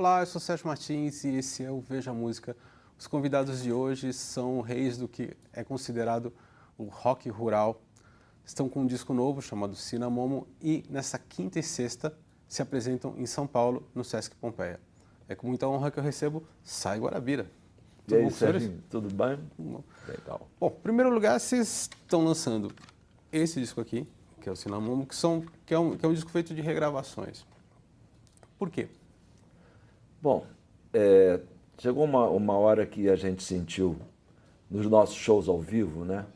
Olá, eu sou Sérgio Martins e esse é o Veja Música. Os convidados de hoje são reis do que é considerado o rock rural. Estão com um disco novo chamado Cinamomo e nessa quinta e sexta se apresentam em São Paulo, no Sesc Pompeia. É com muita honra que eu recebo Sai Guarabira. Tudo e aí, Sérgio, tudo bem? Legal. Bom, em primeiro lugar, vocês estão lançando esse disco aqui, que é o Cinamomo, que, são, que, é um, que é um disco feito de regravações. Por quê? Bom, é, chegou uma, uma hora que a gente sentiu nos nossos shows ao vivo, né?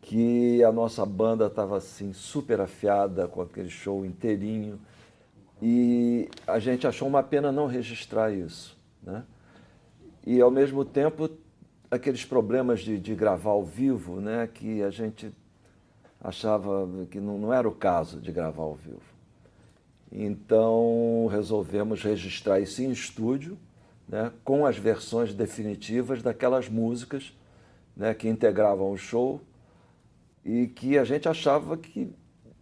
Que a nossa banda estava assim super afiada com aquele show inteirinho e a gente achou uma pena não registrar isso, né? E ao mesmo tempo aqueles problemas de, de gravar ao vivo, né? Que a gente achava que não, não era o caso de gravar ao vivo. Então resolvemos registrar isso em estúdio, né, com as versões definitivas daquelas músicas né, que integravam o show e que a gente achava que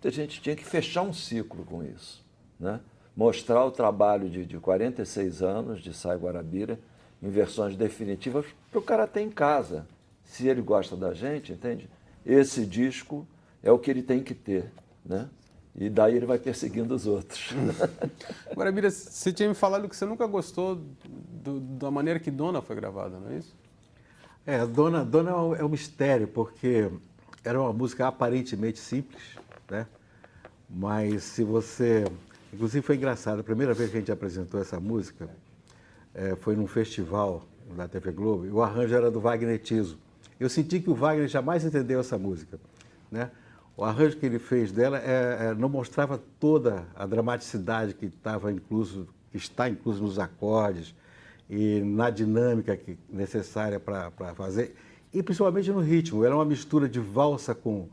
a gente tinha que fechar um ciclo com isso. Né? Mostrar o trabalho de, de 46 anos de Sai Guarabira em versões definitivas para o cara ter em casa. Se ele gosta da gente, entende? Esse disco é o que ele tem que ter. Né? E daí ele vai perseguindo os outros. Agora, Mira, você tinha me falado que você nunca gostou do, da maneira que Dona foi gravada, não é isso? É, Dona, Dona é um mistério, porque era uma música aparentemente simples, né? Mas se você... Inclusive foi engraçado, a primeira vez que a gente apresentou essa música é, foi num festival da TV Globo, e o arranjo era do Wagner Tiso. Eu senti que o Wagner jamais entendeu essa música, né? O arranjo que ele fez dela é, é, não mostrava toda a dramaticidade que estava incluso, que está incluso nos acordes e na dinâmica que, necessária para fazer, e principalmente no ritmo. Era uma mistura de valsa com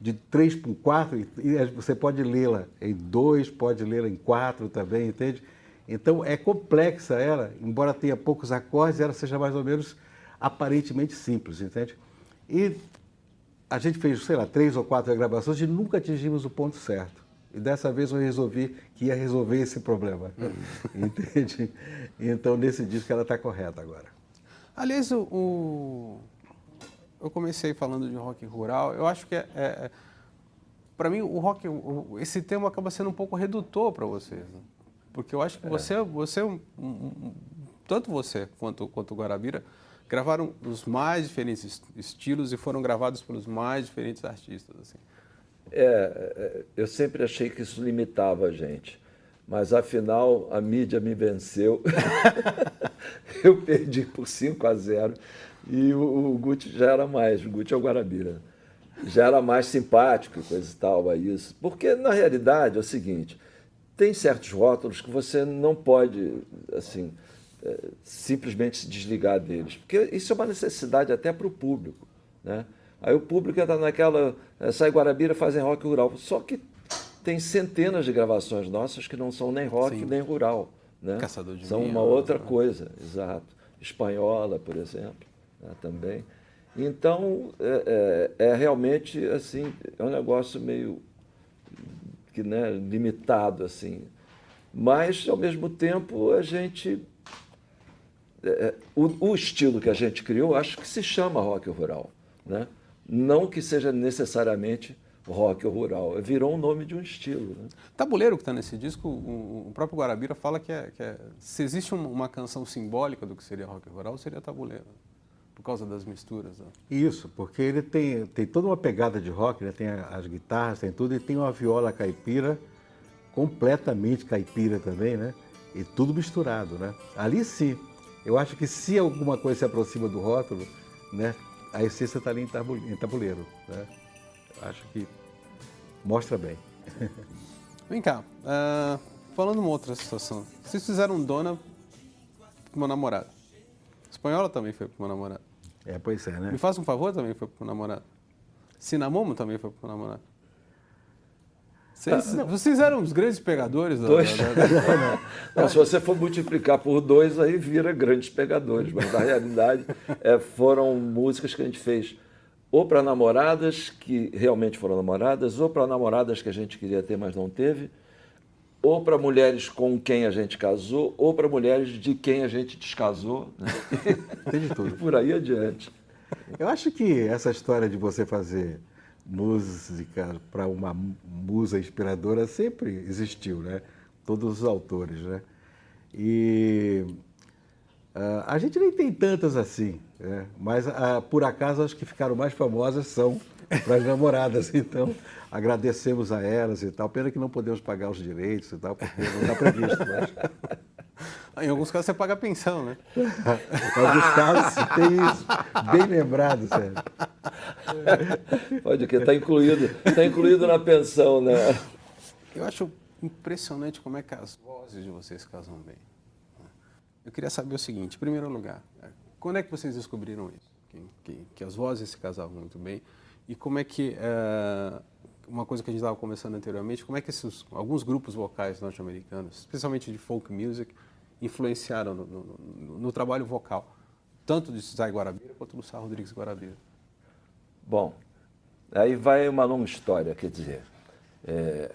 de três por quatro, e, você pode lê-la em dois, pode lê-la em quatro também, entende? Então é complexa ela, embora tenha poucos acordes, ela seja mais ou menos aparentemente simples, entende? E a gente fez, sei lá, três ou quatro gravações e nunca atingimos o ponto certo. E dessa vez eu resolvi que ia resolver esse problema. Entende? Então, nesse disco ela está correta agora. Aliás, o, o, eu comecei falando de rock rural. Eu acho que, é, é, é para mim, o rock, o, esse tema acaba sendo um pouco redutor para vocês. Né? Porque eu acho que é. você, você tanto você quanto, quanto o Guarabira, gravaram os mais diferentes estilos e foram gravados pelos mais diferentes artistas. Assim. É, é, eu sempre achei que isso limitava a gente, mas afinal a mídia me venceu. eu perdi por 5 a 0 e o, o Gucci já era mais, o Gucci é o Guarabira, já era mais simpático e coisa e tal a isso. Porque na realidade é o seguinte, tem certos rótulos que você não pode, assim, simplesmente se desligar deles. Porque isso é uma necessidade até para o público. Né? Aí o público está naquela. É, sai Guarabira, fazem rock rural. Só que tem centenas de gravações nossas que não são nem rock Sim. nem rural. Né? Caçador de São uma outra né? coisa, exato. Espanhola, por exemplo, né, também. Então, é, é, é, realmente assim, é um negócio meio que, né, limitado, assim. Mas, ao mesmo tempo, a gente é, é, o, o, estilo que a gente criou, acho que se chama rock rural. Né? Não que seja necessariamente rock rural, virou um nome de um estilo. Né? Tabuleiro que está nesse disco, o, o, próprio Guarabira fala que, é, que é, se existe uma canção simbólica do que seria rock rural, seria Tabuleiro, por causa das misturas. Né? Isso, porque ele tem, tem toda uma pegada de rock, né? tem as guitarras, tem tudo, e tem uma viola caipira, completamente caipira também, né? E tudo misturado, né? Ali sim, eu acho que se alguma coisa se aproxima do rótulo, né, a essência está ali em tabuleiro. Né? Acho que mostra bem. Vem cá, uh, falando uma outra situação. Vocês fizeram Dona com meu namorado. Espanhola também foi pro meu namorado. É, pois é, né? Me faz um favor também foi pro meu namorado. Cinamomo também foi pro meu namorado. Vocês, vocês, eram os grandes pegadores? Dois. Da, da, da... Não, se você for multiplicar por dois, aí vira grandes pegadores. Mas na realidade é, foram músicas que a gente fez ou para namoradas que realmente foram namoradas, ou para namoradas que a gente queria ter, mas não teve, ou para mulheres com quem a gente casou, ou para mulheres de quem a gente descasou. Né? Tem de tudo. E por aí adiante. Eu acho que essa história de você fazer música para uma musa inspiradora sempre existiu, né? Todos os autores, né? E uh, a gente nem tem tantas assim, né? mas uh, por acaso as que ficaram mais famosas são para as namoradas. Então, agradecemos a elas e tal. Pena que não podemos pagar os direitos e tal, porque não está previsto. Mas... Em alguns casos você paga pensão, né? em alguns casos tem isso. Bem lembrado, Sérgio. Pode que está incluído, está incluído na pensão, né? Eu acho impressionante como é que as vozes de vocês casam bem. Eu queria saber o seguinte, em primeiro lugar, quando é que vocês descobriram isso? Que, que, que as vozes se casavam muito bem e como é que uh, uma coisa que a gente estava conversando anteriormente, como é que esses, alguns grupos vocais norte-americanos, especialmente de folk music, influenciaram no, no, no, trabalho vocal, tanto de Zay Guarabira quanto do Sá Rodrigues Guarabira? Bom, aí vai uma longa história, quer dizer, é,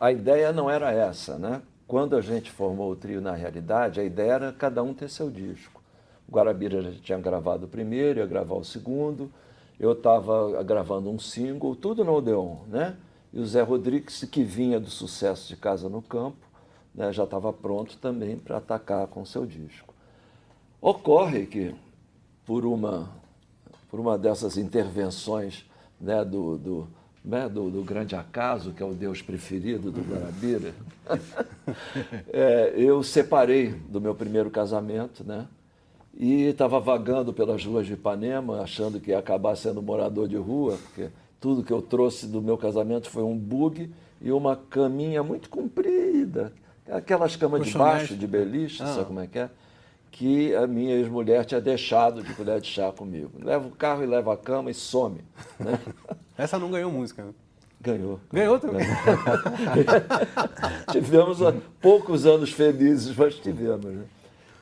a ideia não era essa, né? Quando a gente formou o trio na realidade, a ideia era cada um ter seu disco. O Guarabira já tinha gravado o primeiro, ia gravar o segundo, eu estava gravando um single, tudo no Odeon, né? E o Zé Rodrigues, que vinha do sucesso de Casa no Campo, né, já estava pronto também para atacar com seu disco. Ocorre que, por uma, por uma dessas intervenções né, do, do, né, do, do, grande acaso, que é o Deus preferido do Guarabira, é, eu separei do meu primeiro casamento, né? e estava vagando pelas ruas de Ipanema, achando que ia acabar sendo morador de rua, porque tudo que eu trouxe do meu casamento foi um bug e uma caminha muito comprida, aquelas camas de baixo, de beliche, ah. sabe como é que é? Que a minha ex-mulher tinha deixado de colher de chá comigo. Leva o carro e leva a cama e some. Né? Essa não ganhou música, né? Ganhou. Ganhou também. tivemos poucos anos felizes, mas tivemos. Né?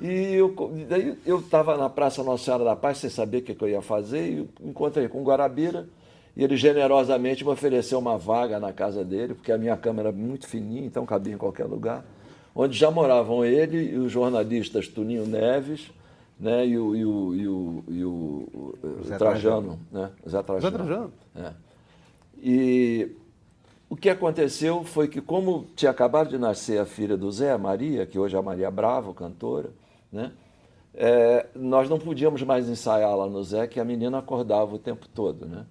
E eu, daí eu estava na Praça Nossa Senhora da Paz, sem saber o que, que eu ia fazer, e encontrei com o Guarabira, e ele generosamente me ofereceu uma vaga na casa dele, porque a minha cama era muito fininha, então cabia em qualquer lugar, onde já moravam ele e os jornalistas Tuninho Neves, né, e o, e o, e o, e o, Zé Trajano, né? Zé Trajano. Zé Trajano. É. E o que aconteceu foi que, como tinha acabado de nascer a filha do Zé, a Maria, que hoje é a Maria Bravo, cantora, né? É, nós não podíamos mais ensaiar lá no Zé, que a menina acordava o tempo todo. Né?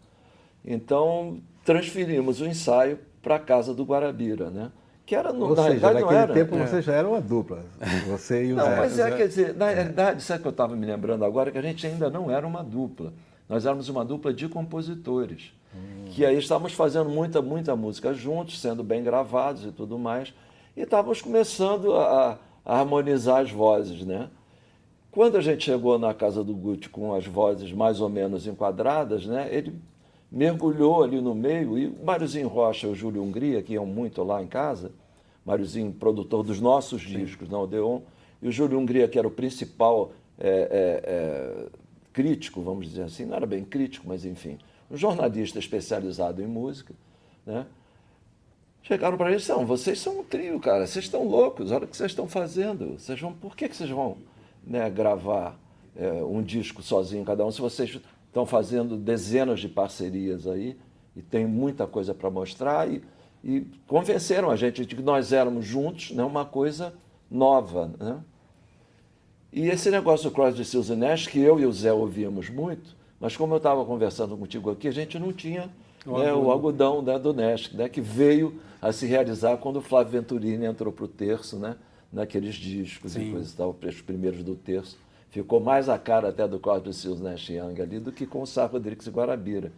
Então, transferimos o ensaio para a casa do Guarabira, né? Que era, no, Ou na seja, realidade não era. tempo é. você já era uma dupla, você e o não, Zé. Mas é, quer dizer, na realidade, sabe que eu estava me lembrando agora, que a gente ainda não era uma dupla. Nós éramos uma dupla de compositores, hum. que aí estávamos fazendo muita, muita música juntos, sendo bem gravados e tudo mais, e estávamos começando a harmonizar as vozes, né? Quando a gente chegou na casa do Guti com as vozes mais ou menos enquadradas, né, ele mergulhou ali no meio e o Máriozinho Rocha e o Júlio Hungria, que iam muito lá em casa, Máriozinho, produtor dos nossos Sim. discos na Odeon, e o Júlio Hungria, que era o principal é, é, é, crítico, vamos dizer assim, não era bem crítico, mas enfim, um jornalista especializado em música, né? Chegaram para ele e disseram, vocês são um trio, cara, vocês estão loucos, olha o que vocês estão fazendo. Vocês vão, por que, que vocês vão né, gravar é, um disco sozinho cada um se vocês estão fazendo dezenas de parcerias aí e tem muita coisa para mostrar e, e, convenceram a gente de que nós éramos juntos, né, uma coisa nova. Né? E esse negócio do Crosby, Stills Nash, que eu e o Zé ouvíamos muito, mas como eu estava conversando contigo aqui, a gente não tinha o, né, algodão. o algodão né, do Nash, né, que veio a se realizar quando o Flávio Venturini entrou para o terço, né, naqueles discos Sim. e coisas e tal, os primeiros do terço. Ficou mais a cara até do Cosme Seals Nash Young ali do que com o Sá Rodrigues e Guarabira,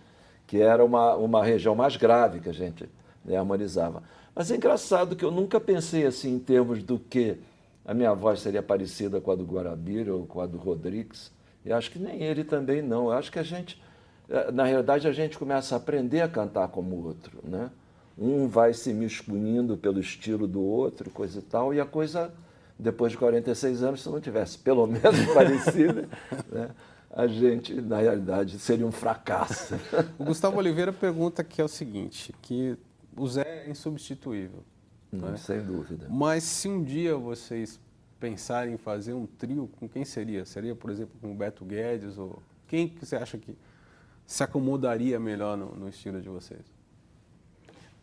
que era uma, uma região mais grave que a gente né, harmonizava. Mas é engraçado que eu nunca pensei assim em termos do que a minha voz seria parecida com a do Guarabira ou com a do Rodrigues. E acho que nem ele também não. Eu acho que a gente, eh, na realidade, a gente começa a aprender a cantar como o outro, né? um vai se miscunindo pelo estilo do outro, coisa e tal, e a coisa, depois de 46 anos, se não tivesse pelo menos parecida, né, a gente, na realidade, seria um fracasso. O Gustavo Oliveira pergunta que é o seguinte, que o Zé é insubstituível. Hum, né? Sem dúvida. Mas se um dia vocês pensarem em fazer um trio, com quem seria? Seria, por exemplo, com o Beto Guedes? Ou quem que você acha que se acomodaria melhor no, no estilo de vocês?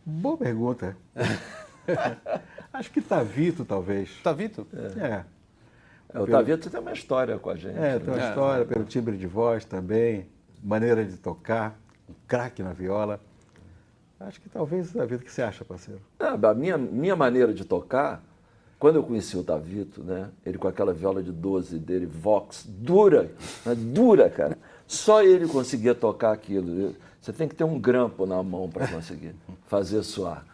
Boa pergunta. Acho que Tavito, talvez. Tavito? É. É, o Tavito tem uma história com a gente. É, tem uma É. história pelo timbre de voz também, maneira de tocar, um craque na viola. Acho que talvez o Tavito, o que você acha, parceiro? Ah, a minha, minha maneira de tocar, quando eu conheci o Tavito, né? Ele com aquela viola de 12 dele, Vox, dura, né, dura, cara. Só ele conseguia tocar aquilo. Você tem que ter um grampo na mão para conseguir fazer soar.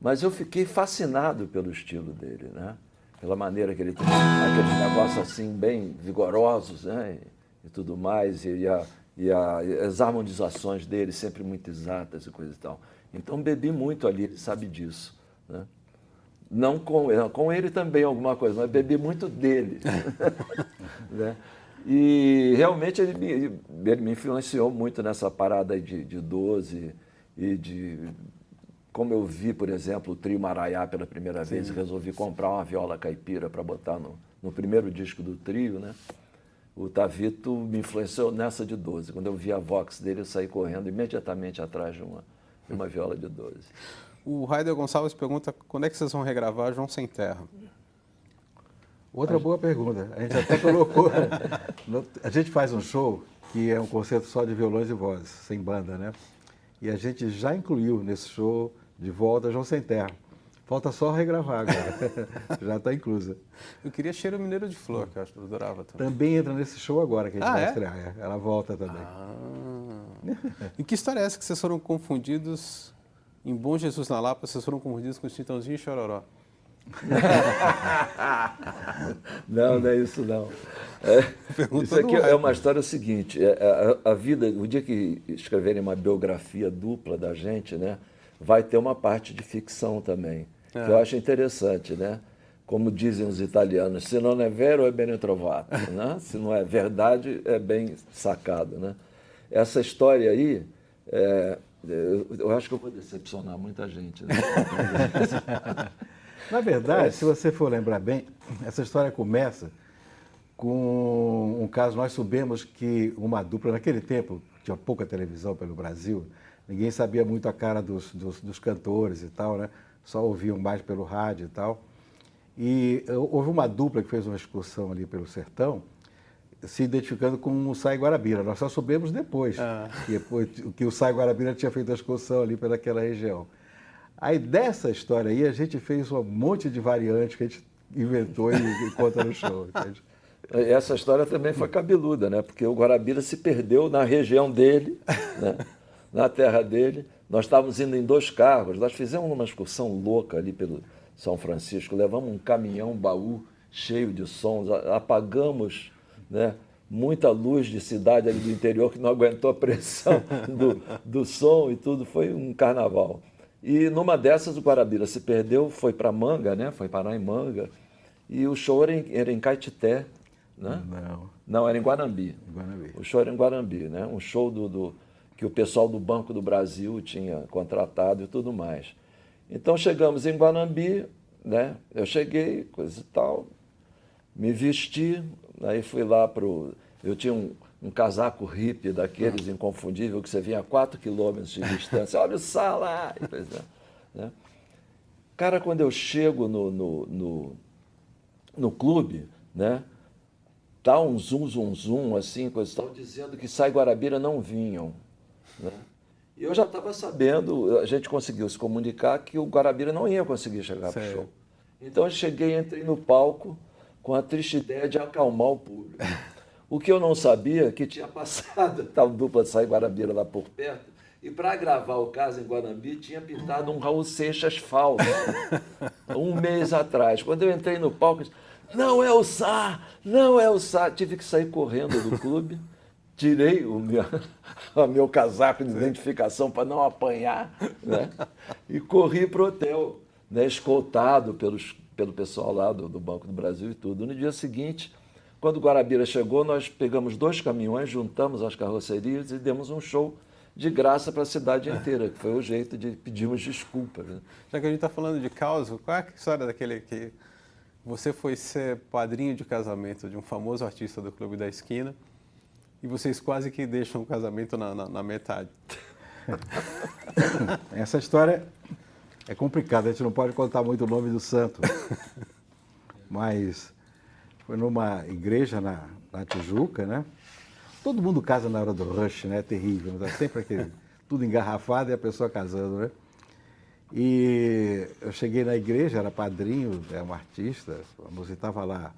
Mas eu fiquei fascinado pelo estilo dele, né? Pela maneira que ele tem aqueles negócios assim bem vigorosos, né? E, e tudo mais e, a, e, a, as harmonizações dele sempre muito exatas e coisa e tal. Então bebi muito ali, ele sabe disso, né? Não com, com ele também alguma coisa, mas bebi muito dele. né? E realmente ele me, ele me influenciou muito nessa parada de, de 12 e de. Como eu vi, por exemplo, o trio Maraiá pela primeira vez e resolvi comprar uma viola caipira para botar no, no primeiro disco do trio, né? O Tavito me influenciou nessa de 12. Quando eu vi a Vox dele, eu saí correndo imediatamente atrás de uma, de uma viola de 12. O Raider Gonçalves pergunta quando é que vocês vão regravar João Sem Terra? Outra boa pergunta. A gente até colocou. a gente faz um show que é um concerto só de violões e vozes, sem banda, né? E a gente já incluiu nesse show de volta João Sem Terra. Falta só regravar agora. já está inclusa. Eu queria Cheiro Mineiro de Flor, que eu acho que eu adorava também. Também entra nesse show agora que a gente Ah, vai é? estrear. é. Ela volta também. Ah. E que história é essa que vocês foram confundidos em Bom Jesus na Lapa, vocês foram confundidos com Chitãozinho e Chororó? Não, não é isso não. É, isso aqui é uma história seguinte. é, a, a vida, o dia que escreverem uma biografia dupla da gente, né, vai ter uma parte de ficção também, que eu acho interessante, né? Como dizem os italianos, se não é vero é bene trovato, né? Se não é verdade é bem sacado, né? Essa história aí, é, eu, eu acho que eu vou decepcionar muita gente. Né? Na verdade, se você for lembrar bem, essa história começa com um caso. Nós soubemos que uma dupla, naquele tempo, tinha pouca televisão pelo Brasil, ninguém sabia muito a cara dos, dos, dos cantores e tal, né? Só ouviam mais pelo rádio e tal. E houve uma dupla que fez uma excursão ali pelo sertão, se identificando com o Sai Guarabira. Nós só soubemos depois Ah. que, depois que o Sai Guarabira tinha feito a excursão ali pelaquela região. Aí dessa história aí, a gente fez um monte de variantes que a gente inventou e, e conta no show. entende? Essa história também foi cabeluda, né? Porque o Guarabira se perdeu na região dele, né? na terra dele. Nós estávamos indo em dois carros, nós fizemos uma excursão louca ali pelo São Francisco, levamos um caminhão um baú cheio de sons, apagamos né? muita luz de cidade ali do interior que não aguentou a pressão do, do som e tudo, foi um carnaval. E numa dessas o Guarabira se perdeu, foi para Manga, né? foi parar em Manga, e o show era em, era em Caetité, né? Não, Não, era em Guarambi. Guanabí. O show era em Guarambi, né? Um show do, do- que o pessoal do Banco do Brasil tinha contratado e tudo mais. Então chegamos em Guanambi, né? Eu cheguei, coisa e tal, me vesti, aí fui lá pro. Eu tinha um, um casaco hippie daqueles inconfundível que você vinha a 4 quilômetros de distância. Olha o! E coisa, né? Cara, quando eu chego no, no, no, no clube, né? Tá um zum, zum, zum, assim, coisa e tal, dizendo que Sai Guarabira não vinham. Né? E eu já estava sabendo, a gente conseguiu se comunicar que o Guarabira não ia conseguir chegar para o show. Então eu cheguei, entrei no palco com a triste ideia de acalmar o público. O que eu não sabia é que tinha passado tal dupla de Sai Guarabira lá por perto, e para gravar o caso em Guanambi tinha pintado um Raul Seixas falso, um mês atrás. Quando eu entrei no palco, eu disse, não é o Sá, não é o Sá. Tive que sair correndo do clube, tirei o meu, o meu casaco de identificação para não apanhar, né? e corri para o hotel, né? escoltado pelos, pelo pessoal lá do, do Banco do Brasil e tudo. No dia seguinte, quando Guarabira chegou, nós pegamos dois caminhões, juntamos as carrocerias e demos um show de graça para a cidade inteira, que foi o jeito de pedirmos desculpas. Né? Já que a gente está falando de causa, qual é a história daquele que você foi ser padrinho de casamento de um famoso artista do Clube da Esquina e vocês quase que deixam o casamento na, na, na metade? Essa história é complicada, a gente não pode contar muito o nome do santo. Mas foi numa igreja na, na Tijuca, né? Todo mundo casa na hora do rush, né? É terrível, tá sempre aquele, tudo engarrafado e a pessoa casando, né? E eu cheguei na igreja, era padrinho, é um artista, você estava lá,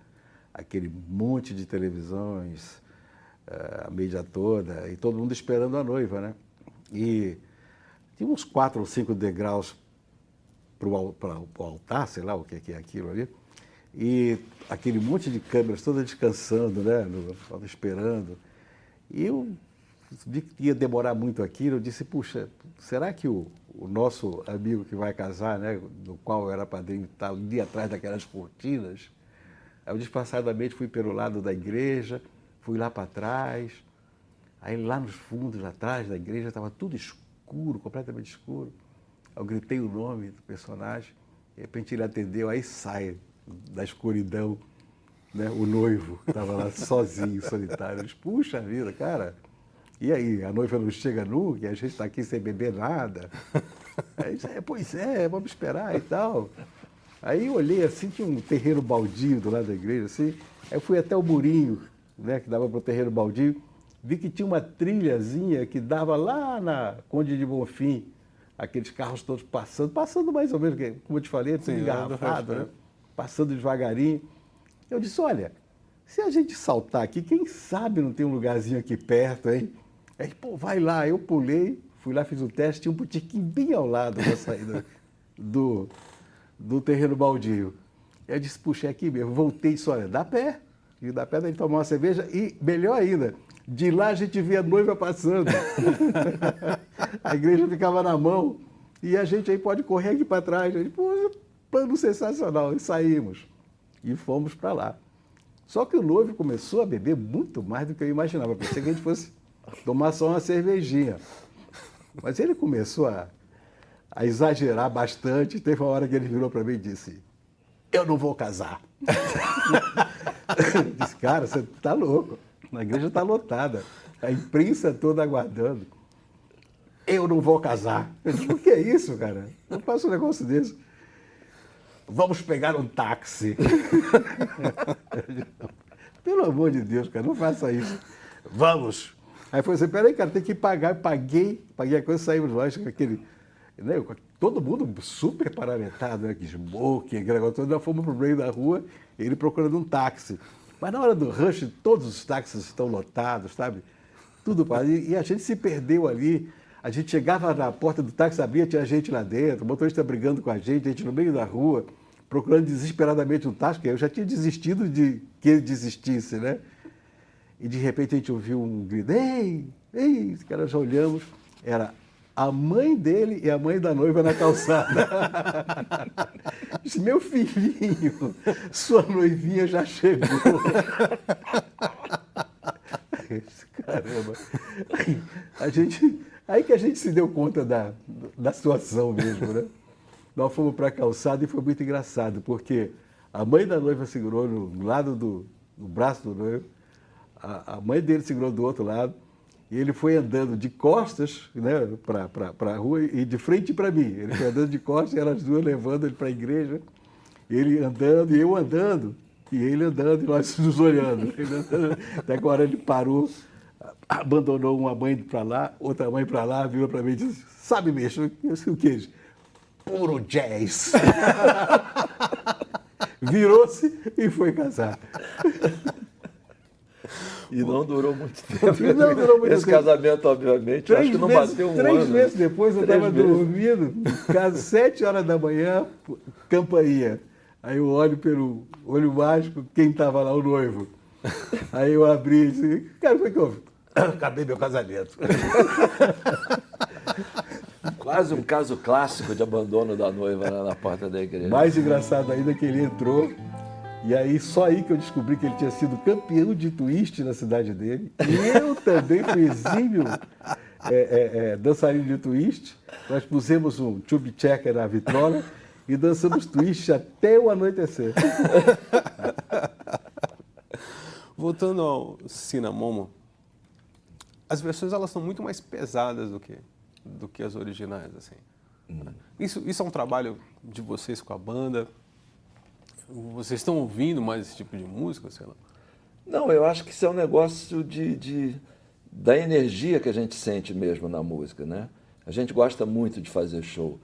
aquele monte de televisões, a mídia toda, e todo mundo esperando a noiva, né? E tinha uns quatro ou cinco degraus para o altar, sei lá o que é aquilo ali, e aquele monte de câmeras todas descansando, né? No, esperando. E eu vi que ia demorar muito aquilo, eu disse, puxa, será que o, o nosso amigo que vai casar, né, do qual eu era padrinho, está ali atrás daquelas cortinas? Aí eu disfarçadamente fui pelo lado da igreja, fui lá para trás, aí lá nos fundos, atrás da igreja, estava tudo escuro, completamente escuro. Eu gritei o nome do personagem, de repente ele atendeu, aí sai da escuridão né, o noivo, estava lá sozinho, solitário. Eu disse, puxa vida, cara, e aí, a noiva não chega nunca, a gente está aqui sem beber nada. Aí disse, é, pois é, vamos esperar e tal. Aí eu olhei assim, tinha um terreiro baldio do lado da igreja, assim, aí fui até o murinho, né, que dava para o terreiro baldio, vi que tinha uma trilhazinha que dava lá na Conde de Bonfim, aqueles carros todos passando, passando mais ou menos, como eu te falei, tudo engarrafado, né? passando devagarinho. Eu disse, olha, se a gente saltar aqui, quem sabe não tem um lugarzinho aqui perto, hein? Aí, pô, vai lá. Eu pulei, fui lá, fiz o teste, tinha um botiquim bem ao lado da saída do, do terreno baldio. Eu disse, puxa, é aqui mesmo. Voltei e disse, olha, dá pé. E dá pé, daí tomar uma cerveja. E, melhor ainda, de lá a gente via a noiva passando. a igreja ficava na mão. E a gente aí pode correr aqui para trás. A gente, pô, plano sensacional. E saímos. E fomos para lá. Só que o noivo começou a beber muito mais do que eu imaginava. Pensei que a gente fosse tomar só uma cervejinha. Mas ele começou a, a exagerar bastante. Teve uma hora que ele virou para mim e disse: Eu não vou casar. disse, cara, você está louco. A igreja está lotada. A imprensa toda aguardando. Eu não vou casar. Eu disse, o que é isso, cara? Eu faço um negócio desse. Vamos pegar um táxi. Pelo amor de Deus, cara, não faça isso. Vamos. Aí foi assim, peraí, cara, tem que pagar. Eu paguei, paguei a coisa, saímos lá, aquele. Né, todo mundo super paramentado, né? Que smoking, aquele negócio todo. Nós fomos pro meio da rua, ele procurando um táxi. Mas na hora do rush, todos os táxis estão lotados, sabe? Tudo para E a gente se perdeu ali. A gente chegava na porta do táxi, sabia, tinha gente lá dentro, o motorista brigando com a gente, a gente no meio da rua, procurando desesperadamente um táxi, eu já tinha desistido de que ele desistisse, né? E de repente a gente ouviu um grito, ei, ei, os caras já olhamos, era a mãe dele e a mãe da noiva na calçada. Meu filhinho, sua noivinha já chegou. Caramba. Aí, a gente, aí que a gente se deu conta da, da situação mesmo, né? Nós fomos para a calçada e foi muito engraçado, porque a mãe da noiva segurou no lado do no braço do noivo, a, a mãe dele segurou do outro lado, e ele foi andando de costas né, para a rua e de frente para mim. Ele foi andando de costas e elas duas levando ele para a igreja. Ele andando e eu andando. E ele andando e nós nos olhando. Até agora ele parou, abandonou uma mãe para lá, outra mãe para lá, virou para mim e disse: Sabe, mesmo, o que? Puro jazz. Virou-se e foi casar. E não durou muito tempo. Não durou muito Esse tempo. casamento, obviamente, acho que não meses, bateu um três ano. meses depois eu Três estava dormindo, caso sete horas da manhã, campainha. Aí eu olho pelo olho mágico, quem estava lá, o noivo. Aí eu abri e disse, cara, foi que houve? Acabei meu casamento. Quase um caso clássico de abandono da noiva na, na porta da igreja. Mais engraçado ainda que ele entrou, e aí só aí que eu descobri que ele tinha sido campeão de twist na cidade dele. E eu também fui exímio, é, é, é, dançarino de twist. Nós pusemos um tube checker na vitrola e dançamos twist até o anoitecer. Voltando ao Cinamomo, as versões elas são muito mais pesadas do que do que as originais assim. Hum. Isso, isso é um trabalho de vocês com a banda. Vocês estão ouvindo mais esse tipo de música, sei lá? Não, eu acho que isso é um negócio de, de da energia que a gente sente mesmo na música, né? A gente gosta muito de fazer show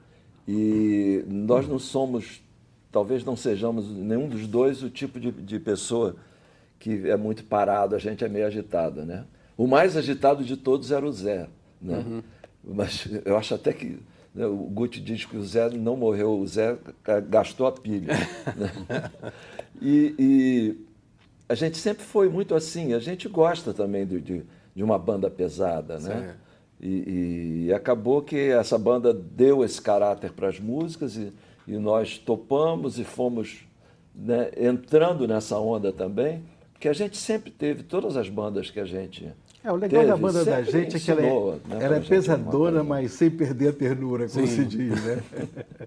e nós não somos, talvez não sejamos nenhum dos dois o tipo de, de pessoa que é muito parado, a gente é meio agitada, né? O mais agitado de todos era o Zé, né? Uhum. Mas eu acho até que o Guti diz que o Zé não morreu, o Zé gastou a pilha. né? e, e, a gente sempre foi muito assim, a gente gosta também de, de, de uma banda pesada, né? E, e, acabou que essa banda deu esse caráter para as músicas e, e, nós topamos e fomos né, entrando nessa onda também, que a gente sempre teve, todas as bandas que a gente é, o legal Teve, da banda da gente é que ela é, né, ela é pesadona, mas sem perder a ternura, como Sim. se diz, né?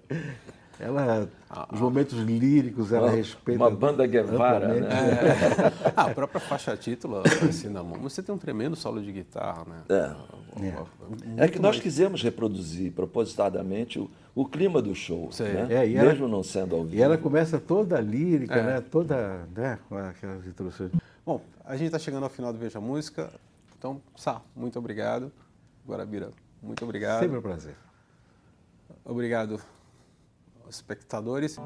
ela, os momentos líricos, ela uma, respeita. Uma banda Guevara, né? É. ah, a própria faixa título, assim, na mão, você tem um tremendo solo de guitarra, né? É, é. é que nós quisemos reproduzir propositadamente o, o clima do show, né? É, mesmo não sendo ao vivo. E ela começa toda lírica, é. né? Toda, né? Com aquelas introduções. Bom, a gente está chegando ao final do Veja Música. Então, Sá, muito obrigado. Guarabira, muito obrigado. Sempre um prazer. Obrigado, espectadores.